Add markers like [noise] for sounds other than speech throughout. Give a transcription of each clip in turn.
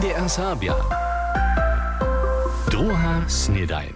NDR Sabia. Druga snedajn.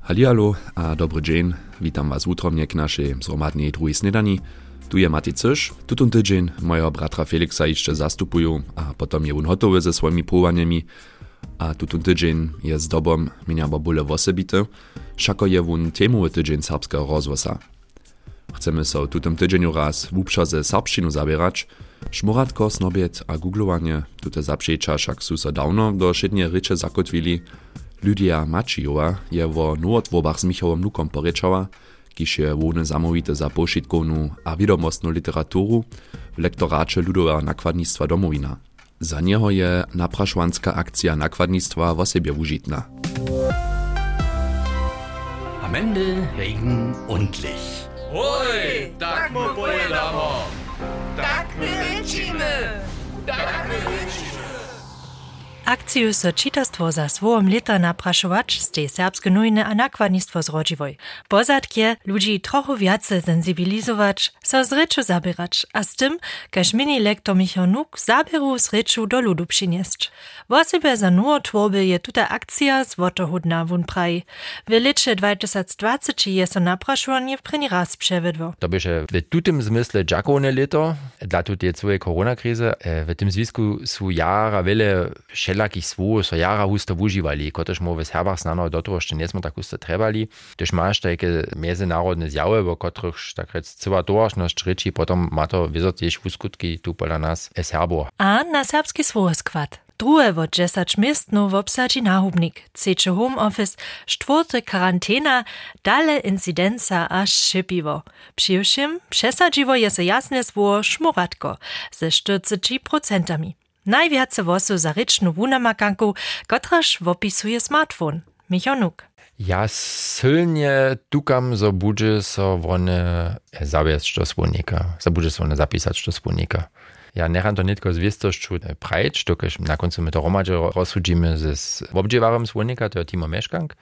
Hallihallo a dobry dzień. Witam was utromnie k naszej zromadnej drugiej snedani. Tu je Mati Cysz. Tutun tydzień mojego bratra Felixa jeszcze zastupują, a potem je on gotowy ze swoimi próbaniami. A tutun tydzień je z dobą mnie bobule wosebite. Szako je on temowy tydzień serbskiego rozwosa. Chcemy so tutem tydzieniu raz w uprzadze serbszczynu zabierać. Szmuratko, snobiet a googlowanie, tute zaprzecza však so dawno do szydnie rycze zakotwili. Lydia Macijowa je wo nowotwobach z Michałem Lukom poryczała, kiż je wone zamówite za a wiadomostną literaturu w lektoracie ludowa nakładnictwa domowina. Za niego je napraszwanska akcja nakładnictwa w osobie użytna. Am Ende Regen und Licht. Oj, tak mu pojedamo. Tak my lecimy! Tak my lecimy. Akciju so čitastwo za swojom lita napraszować z tej serbskie nujne a nakładnictwo zrodziwoj. Pozadkie ludzi trochu więcej sensibilizować, so z zabierać, a z tym, każ mini lektor Michał Nuk zabieru z ryczu do ludu przynieść. Wosebie za nuo tworby je tuta akcja zwotohudna wun praj. W licze 2020 je so napraszowanie w preni raz przewiedło. To bieže v tutem zmysle džakovne leto, dla tutej celej koronakrize. E, V tym zwisku su jara wiele všelakých svôj, so jara husto užívali, kotož mu v Serbach znano do toho ešte nesmo tak husto trebali. Tož máš také medzinárodné zjawy, o ktorých tak rec celá dôražnosť rečí, potom má to vyzor tiež skutky tu podľa nás Serbo. A na serbski swojoskład. Druhe wo 10 miest no w obsadzi nahubnik, trzecie home office, czwarte karantena, dale incidenza a szypiwo. Przyjszym przesadziwo jest jasne sło szmuratko ze 40%. Najwiace wosu za rycznu wunamakanku, kotraż wopisuje smartfon. Michonuk. Ja silnie tukam, so budže so one zaviesť do svojnika, so budže so one zapísať do svojnika. Ja necham to netko z viestosťu prajč, dokež na koncu my to hromadže rozsudžíme s obdžievarom svojnika, to je Timo Meškank,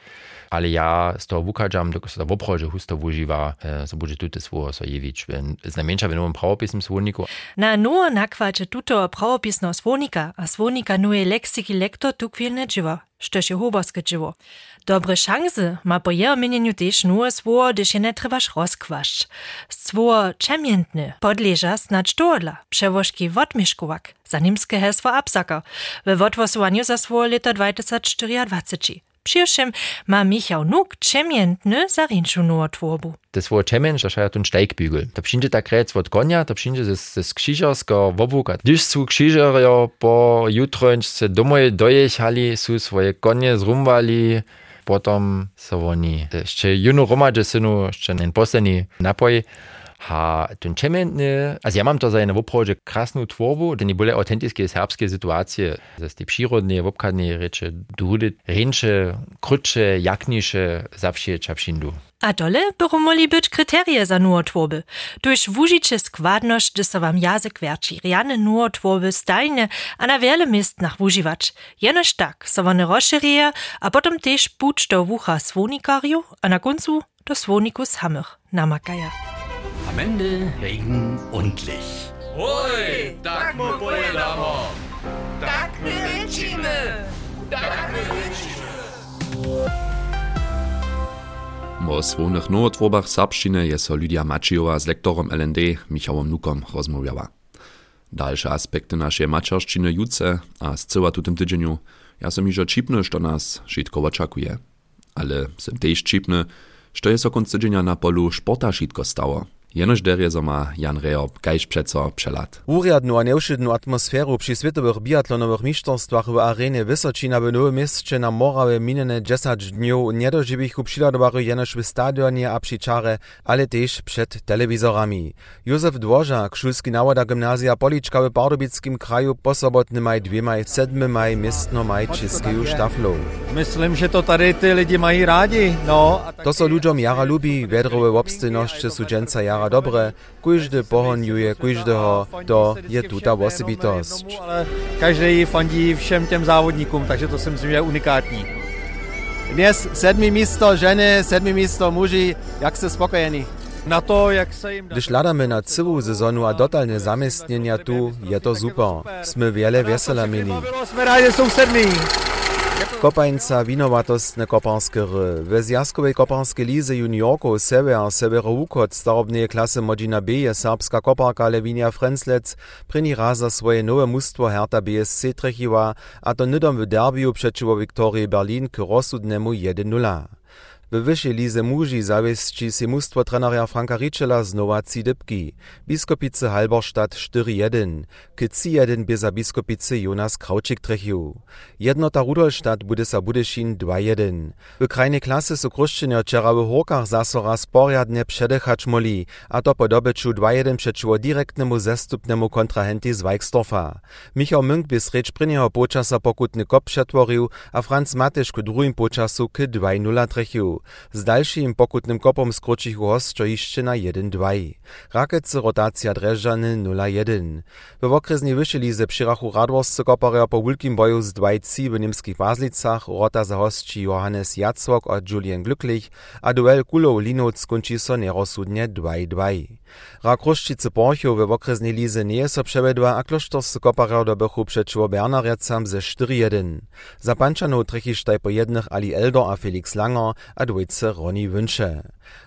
ale ja z toho vukadžam, dokež sa to v obrože husto využíva, so budže tute svoje so jevič. Znamenča v novom pravopism svojniku. Na nuo nakwacie tuto prawopisno słonika, a słonika nuje leksiki lektor tu dzieło, sztoż je huborskie dzieło. Dobre szanse ma po jeho mienieniu też nuo sło, gdyż je nie trzebasz rozkwaść. Sło czemiętny podleża snacz toodla, przewożki wodmieszkowak, za niemskie hesło absaka, we wodwosowaniu za sło lata 2024. Przyjszym ma Michał Nuk czemiętny za rynšu nuo tworbu. Das war Čemen, to je ten steigbügel. To przyjdzie tak rec od konia, to przyjdzie ze, ze skrzyżarskiego wobuka. Gdyż su krzyżario po jutrończce domoj dojechali, su swoje konie zrumwali, potom so oni jeszcze juno romadže synu, jeszcze ten posledný napoj, ha ten čementny, also ja mam to za jedną oprodzie krasną tworbu, to nie były autentyczne serbskie sytuacje, z tej przyrodnej, wopkadnej rzeczy, drudy, ręcze, krótsze, jaknisze, zawsze czapszindu. A dole byru moli być kryterie za nuotworby. Durch wužiče składność, gdy so wam jazyk werči, riane nuotworby stajne, a na wiele mist nach wuživač. Jenož tak, so one a potom tež puč do wucha svonikarju, a na koncu do svoniku samych namakaja. Am Ende Regen und Licht. Oj, tak mu pojedamo. Tak my lecimy! Tak my lecimy. O słownych nowotwobach serbszczyny je so Lydia Macijowa z lektorom LND Michałem Nukom rozmawiała. Dalsze aspekty naszej maczarszczyny juce, a z cyła tutym tydzieniu, ja som iżo čipny, što nas šitko oczakuje. Ale sem tež čipny, što je so konc tydzienia na polu športa šitko stało. Jenož derje so ma Jan Reop kajž přeco přelat. Uriadnu a neušidnu atmosferu przy światowych biatlonowych mistrzostwach w arenie Wysočina w Nowym Mieście na Morawie minene 10 dniów nie dożywichu przyladowały jenoż w stadionie a przy czare, ale też przed telewizorami. Józef Dworzak, szulski nawoda gimnazja Policzka w Pardubickim kraju po sobotny maj dwiemaj sedmymaj miestno maj czyskeju sztaflą. Myslím, že to tady ty lidi mají rádi. No, a To so ludziom jara lubi, vedrowe obstojności su dżęca jara dobre, kujżdy pohonjuje kujżdyho, to je tuta osobitost. ale každý fandí všem těm závodníkům, takže to si myslím, že je unikátní. Dnes sedmi místo ženy, sedmi místo muži, jak jste spokojení? Na to, jak se jim... Gdyż ladamy na całą sezonu a dotalne zamiestnienia tu, je to super. Sme wiele wesela mieli. Jsme rádi sousední. Kopańca winowatostne kopanskie ry. W zjazkowej kopanskiej lize juniorków sebe a severoukot starobnej klasy Modzina B je serbska koparka Lewinia Frenzlec pryni raza swoje nowe mustwo Hertha BSC trechiła, a to nydom w derbiu przeciwko Wiktorii Berlin k rozsudnemu 1-0. W wyższej lize muži zawiesci si mustwo trenera Franka Riczela znowa Cidybki. Biskopice Halberstadt 4-1. K 3-1 bie za biskopice Jonas Kraučik trechił. Jednota Rudolstadt bude sa Budyšin 2-1. W krajnej klasy su kruščenja wczera w Horkach zasora sporjadne předechać moli, a to po dobyczu 2-1 przeciwko direktnemu zestupnemu kontrahenti z Weiksdorfa. Michał Münk by srecz prynieho počasa pokutny kop przetworil, a Franz Matysz ku drugim počasu k 2-0 trechił. Z dalszym pokutnym kopom skrócich hoscio jeszcze na 1-2. Rakece rotacja Dreżany 0-1. W okresnej wyższej lize przyrachu radworscy koparia po wielkim boju z 2-3 w niemskich Baslicach rota za hosci Johannes Jacłok a Julian Glücklich, a duel Kulow Linoc skończy so nerozsudnie 2-2. Rak Ruszčice Porchow w okresnej lize nie so przewedła, a klosztorscy koparia dobychu przeciwko Bernariecam ze 4-1. Za Panczanów trechisztaj po jednych Ali Elder a Felix Langer, a dwójce Roni Wünsche.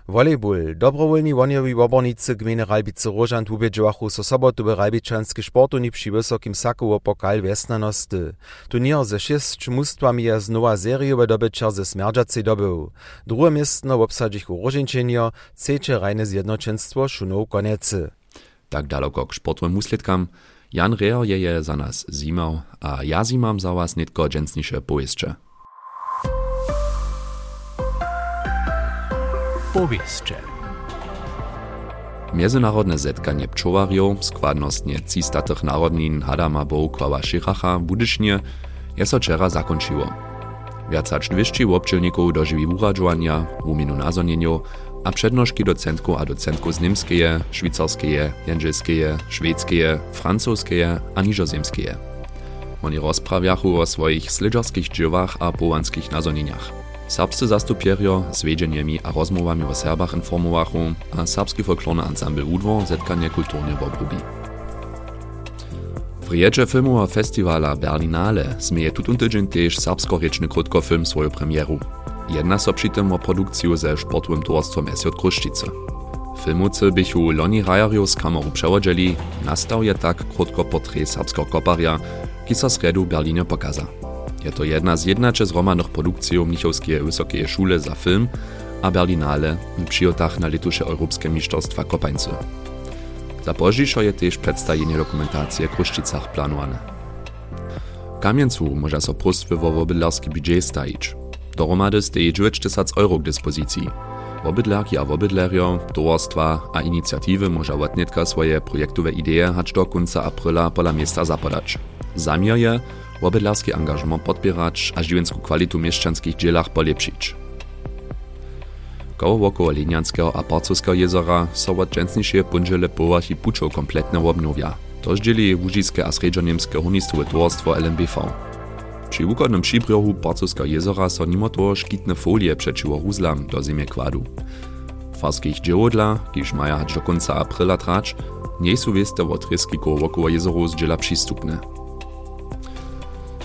Volleyball. Dobrowolni woniowi wobornicy gminy Ralbice Rożant ubiedziłachu so sobotu w Ralbiczanski sportuni przy wysokim saku o pokal wesnanosty. Turnier ze sześć mustwami je znowa seriowe dobyczer ze smerdżacej dobył. Drugie miestno obsadzich u Rożinczenia, trzecie rajne zjednoczeństwo Tak daleko k sportowym muslitkam. Jan Reher je je za nas zimał, a ja zimam za was nitko dżęsnisze pojeźdźcze. Powieście. Międzynarodne zetkanie pczołarjów, składnostnie cistatych narodnin Hadama Bołkława Szyracha Budysznie je so wczera zakończyło. Wiacač 200 obczylników dożywi uradzowania, umienu nazonieniu, a przednożki docentków a docentków z niemskie, szwajcarskie, jędrzelskie, szwedzkie, francuskie a niżozemskie. Oni rozprawiachu o swoich slidżarskich dżywach a połanskich nazonieniach. Serbscy zastupierio z wiedzenjemi a rozmowami o Serbach informowachu, a serbski folklorny ensemble Udwo zetkanie kulturnie w obrubi. W riječe filmowa festivala Berlinale smieje tutun tydzień też serbsko-rečny krótkofilm swoją premieru. Jedna so tym o produkcję ze sportowym towarstwem SJ Kruszčice. Filmowcy bychu Loni Rajario z kameru nastał je tak krótko portret serbskiego koparia, ki so sredu w Berlinie pokaza. Je to jedna z jednače zromanych produkcji Mnichowskiej Wysokiej Szule za film a Berlinale w przyjotach na letusze Europejskie Mistrzostwa Kopańcy. Za pożdżiszo je też przedstawienie dokumentacji w Kruszczycach planowane. Kamieńcu może so prostwy wo wobydlarski budżet stajić. Dohromady steje 90 euro k dyspozycji. Wobydlarki a wobydlerio, towarstwa a inicjatywy może łatnietka swoje projektowe idee hać do końca aprila pola miasta zapodać. Zamiar je wobydlarski angażement podpierać a żywienską kwalitu mieszczanskich dzielach polepszyć. Koło wokoło Lenianskiego a Parcowskiego jezera so od dżęsniejsze punżele połach i puczów kompletnie obnowia. To dzieli łużickie a sredżoniemskie hornistwowe towarstwo LMBV. Przy wukodnym przybrzeżu Parcowskiego jezera so mimo to szkitne folie przeciwko ruzlam do zimy kładu. Farskich dziełodla, kiż maja hać do końca aprila trać, nie są wieste od ryskików wokoło jezeru z dziela przystupne.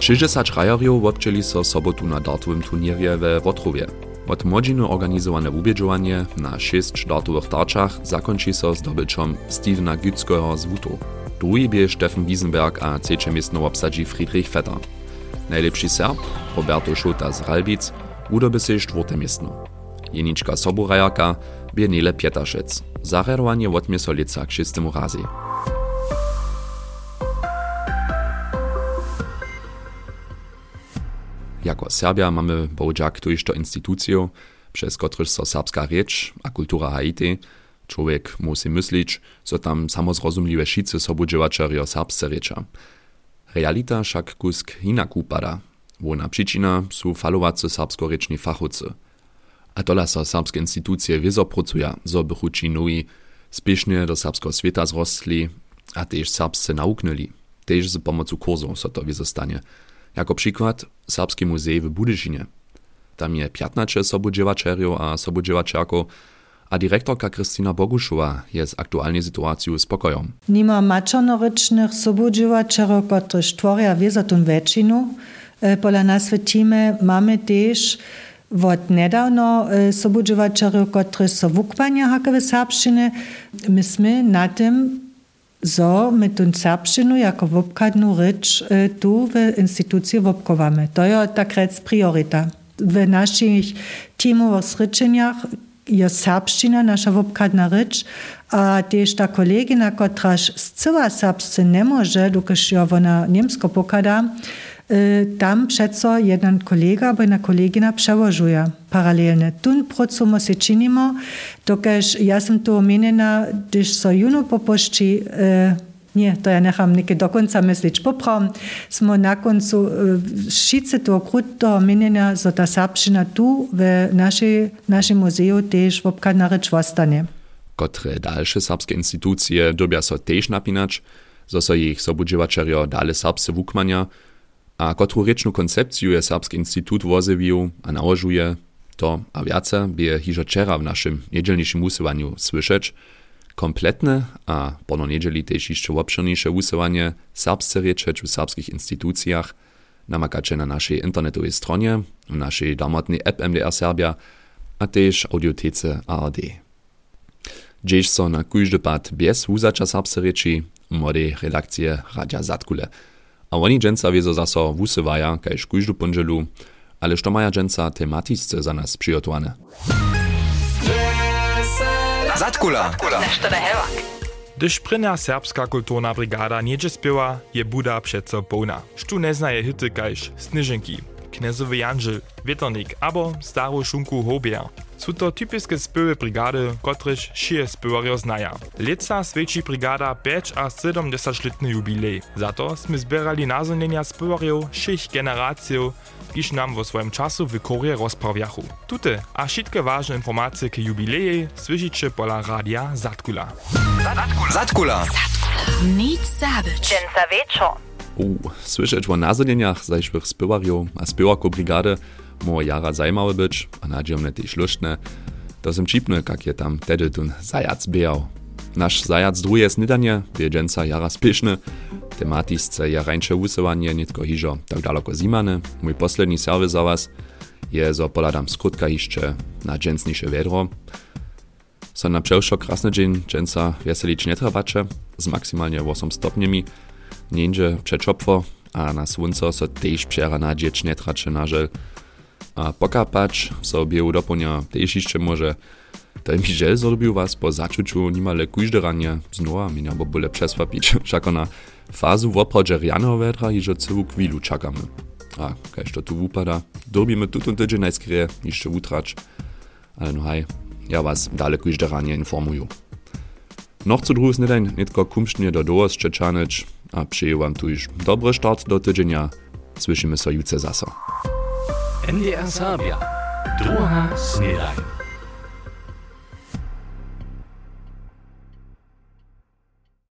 60 rajarjów obczeli so sobotu na dartowym turnierze we Wotrowie. Od młodziny organizowane ubieżowanie na 6 dartowych tarczach zakończy so zdobyczom Stevena Gützkoho z Wuto. Drugi bie Steffen Wiesenberg a trzecie miejsce obsadzi Friedrich Vetter. Najlepszy Serb, Roberto Schulta z Ralbic, udoby się czwarte miejsce. Jeniczka Soborajaka bie Nele Pietaszyc. Zarerowanie odmie so lica k szystemu razie. Jako Serbia mamy bołdziak tujšto instytucję, przez so serbska rzecz a kultura Haiti, człowiek musi myśleć, co tam samozrozumliwe šice sobudziewačerio serbsce rzecza. Realita však kusk inak. Wona przyczyna są falowacy serbsko-rečni fachowcy. A tola so serbskie instytucje wyzopracuje, zo bychu ci nui spiesznie do serbskiego świata zrostli, a też serbsce nauknęli. Też z pomocą kursów so to wyzostanie. Jako przykład Serbski muzej w Budyszynie. Tam je 15 sobudziewaczerów a sobudziewaczerków, a dyrektorka Kristina Bogušova je z aktualnej sytuacją spokojom. Nima mačonorečnych sobudziwačerov, kotryž tvoria wieżatun väčšinu. E, Pola nas w teamie mamy też od niedawno e, sobudziwačerov, kotryž so wukpania hakowe serbszczyny. Myśmy na tym zo my tun serbszczynu jako wopkadnu rycz e, tu w instytucji wopkowamy. To jest tak rec priorita. W naszych teamowych zryczeniach je serbština, naša vopkadna reč, a tež ta kolegina, kotraž zcela serbsce ne može, dokaž jo ona nemsko pokada, tam přeco jeden kolega albo jedna kolegina przełożuje paralelnie. Tun procumo se činimo, dokaż ja sam tu omenjena, gdyż so juno popošči, nie, to ja necham neke do konca myslić. Poprav smo na koncu šice to kruto menjenja, za ta serbščina tu w naszej, naszym muzeju też wopkadna rzecz ostanie. Kotre dalsze serbskie instytucje dobia so też napinać, zo so ich sobudziwačerjo dale serbsce wukmania, a kotru rečnu koncepciju je Serbski instytut wozewił a nałożuje, to a wiace hižo wczera w naszym niedzielniejszym usywaniu słyszeć, kompletne a pono niedzieli też jeszcze obszerniejsze usuwanie serbsce rečeć w serbskich instytucjach namakacie na naszej internetowej stronie, w naszej damotnej app MDR Serbia, a też audiotece ARD. Dzieś so na kujdy pad bez uzacza serbsce reči młodej redakcje Radia Zatkule. A oni dżęca wiezo zaso wusywaja, kajż kujdu pondzielu, ale što maja dżęca tematisce za nas przygotowane. Zatkula. Gdyż prynja serbska kulturna brigada niedzie spiewa, je Buda przeco pełna. Sztu nie znaje hity kajż Snyżynki, Knezowy Janżel, Wieternik abo Staru Szunku Hobier. Są to typiskie spiewy brigady, kotryż šije spiewarjo znaja. Leca svědčí brigada 5 a 70-letny jubilej. Za to sme zbierali nazwnienia spiewarjów 6 generacjów, kiż nam vo swoim czasu w korje rozprawiachu. Tute a wszystkie ważne informacje k jubileje słyszycie pola radia Zatkula. Zatkula. Zatkula. Nic zabyć. Dżęca wieczor. U, słyszeć o nazwnieniach zajszłych spiewarjów a spiewarko brigady mo jara zajmały być, a nadziemne też luštne. To są čipne, jak je tam tedy tun zajac bijał. Nasz zajac druje snidanie, wiedzenca jara spieszny, tematisce ja rańcze usuwanie, nitko hižo tak daleko zimane. Mój posledni serwis za was je, zo poladam skrótka jeszcze na dżęsniejsze wiedro. So na przewszo krasny dzień dżęca weselić nie trawacze, z maksymalnie 8 stopniami, niędzie przeczopwo, a na słońco so też przera na dziecz nie tracze na żel, a pokapać sobie udoplnia też jeszcze może to mi żel zrobił was po zaczuciu nimale kujde ranie znowa mnie bo byle przeswapić wszako [laughs] na fazu w oprodzie rianego wetra i że całą chwilu czekamy. A kajż to tu upada. Dobimy tutun tydzień najskryje jeszcze utracz ale no haj ja was dalej kujde ranie informuję. Noch zu drus nie nie tylko kumsznie do dołos czeczanyć a przyję wam tu już dobry start do tydzienia. Słyszymy so. Jutro zasa NDR Serbia. Druga Snedaj.